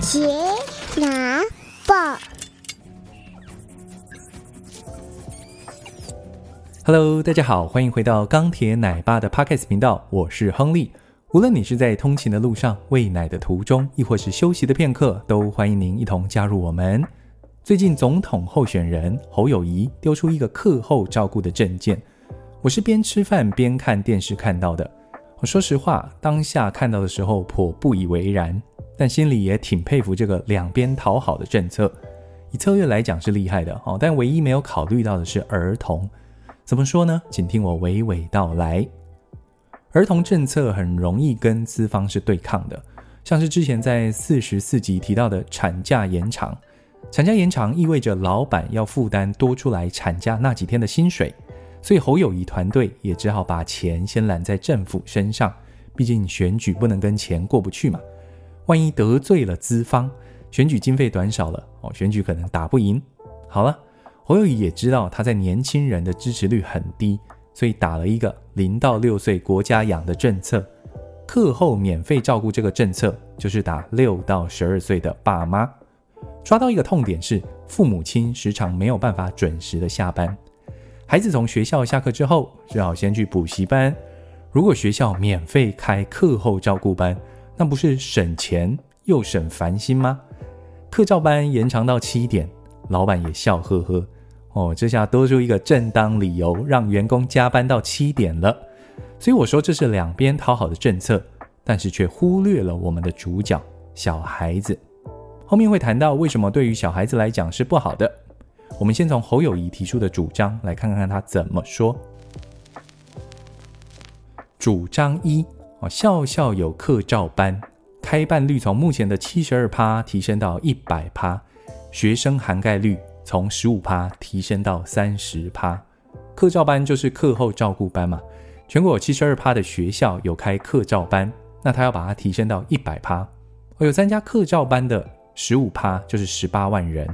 杰拿报，Hello，大家好，欢迎回到钢铁奶爸的 Podcast 频道，我是亨利。无论你是在通勤的路上、喂奶的途中，亦或是休息的片刻，都欢迎您一同加入我们。最近总统候选人侯友谊丢出一个课后照顾的证件，我是边吃饭边看电视看到的。我说实话，当下看到的时候颇不以为然，但心里也挺佩服这个两边讨好的政策。以策略来讲是厉害的哦，但唯一没有考虑到的是儿童。怎么说呢？请听我娓娓道来。儿童政策很容易跟资方是对抗的，像是之前在四十四集提到的产假延长，产假延长意味着老板要负担多出来产假那几天的薪水。所以侯友谊团队也只好把钱先揽在政府身上，毕竟选举不能跟钱过不去嘛。万一得罪了资方，选举经费短少了哦，选举可能打不赢。好了，侯友宜也知道他在年轻人的支持率很低，所以打了一个零到六岁国家养的政策，课后免费照顾这个政策就是打六到十二岁的爸妈。抓到一个痛点是，父母亲时常没有办法准时的下班。孩子从学校下课之后，只好先去补习班。如果学校免费开课后照顾班，那不是省钱又省烦心吗？课照班延长到七点，老板也笑呵呵。哦，这下多出一个正当理由，让员工加班到七点了。所以我说这是两边讨好的政策，但是却忽略了我们的主角——小孩子。后面会谈到为什么对于小孩子来讲是不好的。我们先从侯友谊提出的主张来看看他怎么说。主张一：哦校校有课照班，开办率从目前的七十二趴提升到一百趴，学生涵盖率从十五趴提升到三十趴。课照班就是课后照顾班嘛，全国有七十二趴的学校有开课照班，那他要把它提升到一百趴。有参加课照班的十五趴就是十八万人。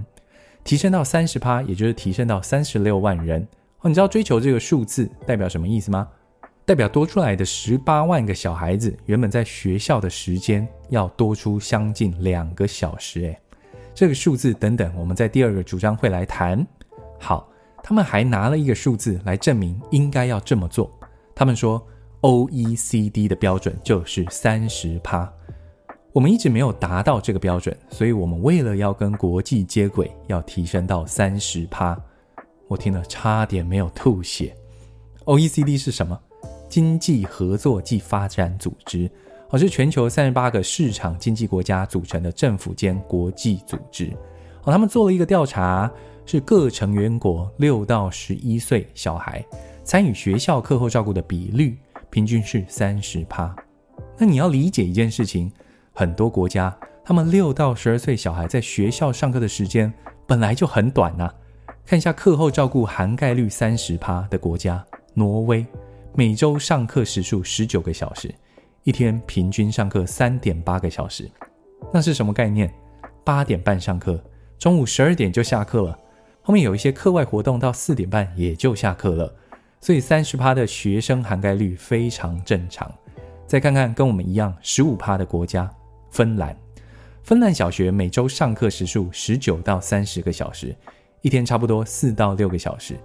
提升到三十趴，也就是提升到三十六万人。哦，你知道追求这个数字代表什么意思吗？代表多出来的十八万个小孩子，原本在学校的时间要多出将近两个小时。诶，这个数字等等，我们在第二个主张会来谈。好，他们还拿了一个数字来证明应该要这么做。他们说，OECD 的标准就是三十趴。我们一直没有达到这个标准，所以我们为了要跟国际接轨，要提升到三十趴。我听了差点没有吐血。OECD 是什么？经济合作暨发展组织，哦，是全球三十八个市场经济国家组成的政府间国际组织。哦，他们做了一个调查，是各成员国六到十一岁小孩参与学校课后照顾的比率，平均是三十趴。那你要理解一件事情。很多国家，他们六到十二岁小孩在学校上课的时间本来就很短呐、看一下课后照顾涵盖率三十趴的国家，挪威，每周上课时数十九个小时，一天平均上课三点八个小时。那是什么概念？八点半上课，中午十二点就下课了。后面有一些课外活动到四点半也就下课了。所以三十趴的学生涵盖率非常正常。再看看跟我们一样十五趴的国家。芬兰，芬兰小学每周上课时数十九到三十个小时，一天差不多四到六个小时。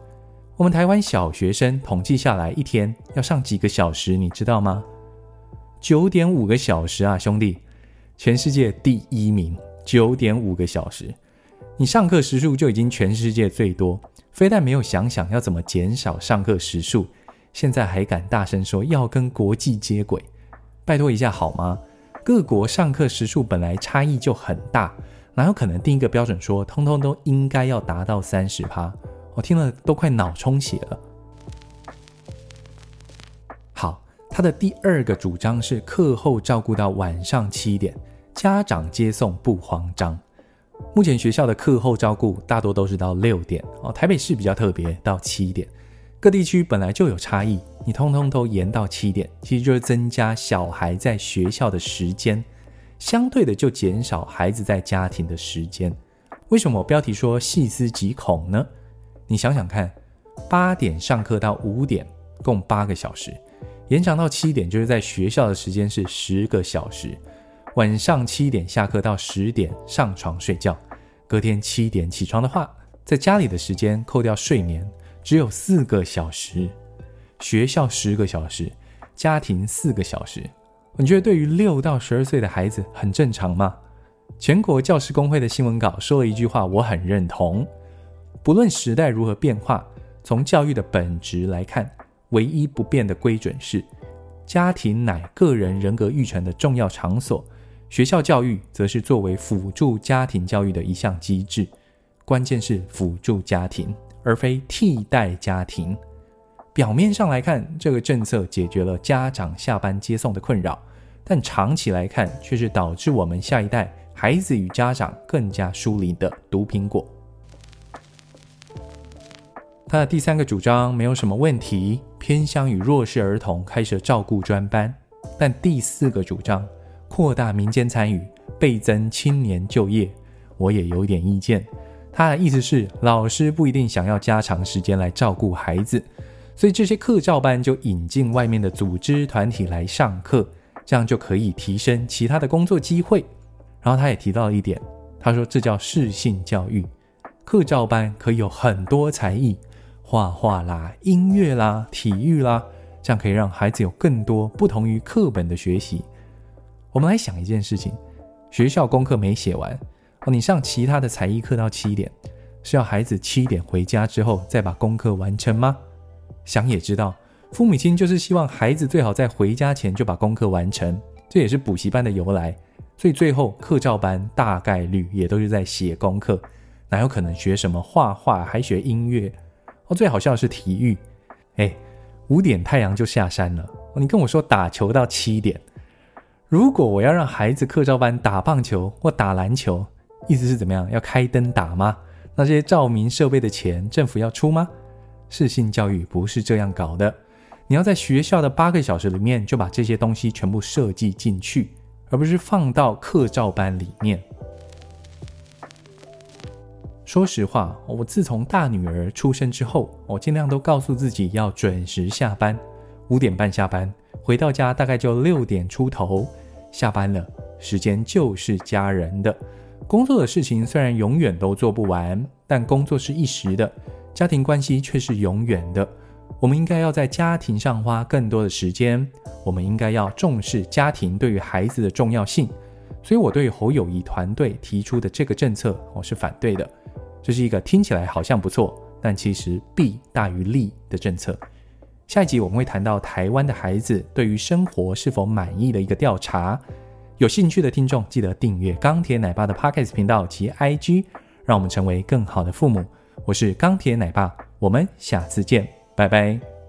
我们台湾小学生统计下来，一天要上几个小时，你知道吗？九点五个小时啊，兄弟，全世界第一名，九点五个小时。你上课时数就已经全世界最多，非但没有想想要怎么减少上课时数，现在还敢大声说要跟国际接轨，拜托一下好吗？各国上课时数本来差异就很大，哪有可能定一个标准说通通都应该要达到三十趴？我听了都快脑充血了。好，他的第二个主张是课后照顾到晚上七点，家长接送不慌张。目前学校的课后照顾大多都是到六点哦，台北市比较特别，到七点。各地区本来就有差异，你通通都延到七点，其实就是增加小孩在学校的时间，相对的就减少孩子在家庭的时间。为什么我标题说细思极恐呢？你想想看，八点上课到五点，共八个小时，延长到七点，就是在学校的时间是十个小时。晚上七点下课到十点上床睡觉，隔天七点起床的话，在家里的时间扣掉睡眠，只有四个小时，学校十个小时，家庭四个小时。你觉得对于六到十二岁的孩子很正常吗？全国教师工会的新闻稿说了一句话，我很认同：不论时代如何变化，从教育的本质来看，唯一不变的规准是，家庭乃个人人格育成的重要场所，学校教育则是作为辅助家庭教育的一项机制。关键是辅助家庭，而非替代家庭。表面上来看，这个政策解决了家长下班接送的困扰，但长期来看，却是导致我们下一代孩子与家长更加疏离的毒苹果。他的第三个主张没有什么问题，偏向于弱势儿童开设照顾专班，但第四个主张扩大民间参与，倍增青年就业，我也有点意见。他的意思是，老师不一定想要加长时间来照顾孩子，所以这些课照班就引进外面的组织团体来上课，这样就可以提升其他的工作机会。然后他也提到了一点，他说这叫适性教育，课照班可以有很多才艺，画画啦、音乐啦、体育啦，这样可以让孩子有更多不同于课本的学习。我们来想一件事情，学校功课没写完。哦，你上其他的才艺课到七点，是要孩子七点回家之后再把功课完成吗？想也知道，父母亲就是希望孩子最好在回家前就把功课完成，这也是补习班的由来。所以最后课照班大概率也都是在写功课，哪有可能学什么画画还学音乐？哦，最好笑的是体育，哎，五点太阳就下山了，你跟我说打球到七点，如果我要让孩子课照班打棒球或打篮球，意思是怎么样？要开灯打吗？那些照明设备的钱，政府要出吗？适性教育不是这样搞的。你要在学校的八个小时里面就把这些东西全部设计进去，而不是放到课照班里面。说实话，我自从大女儿出生之后，我尽量都告诉自己要准时下班，五点半下班，回到家大概就六点出头。下班了，时间就是家人的。工作的事情虽然永远都做不完，但工作是一时的，家庭关系却是永远的。我们应该要在家庭上花更多的时间，我们应该要重视家庭对于孩子的重要性。所以，我对侯友谊团队提出的这个政策，我是反对的。这是一个听起来好像不错，但其实弊大于利的政策。下一集我们会谈到台湾的孩子对于生活是否满意的一个调查。有兴趣的听众，记得订阅钢铁奶爸的 Podcast 频道及 IG，让我们成为更好的父母。我是钢铁奶爸，我们下次见，拜拜。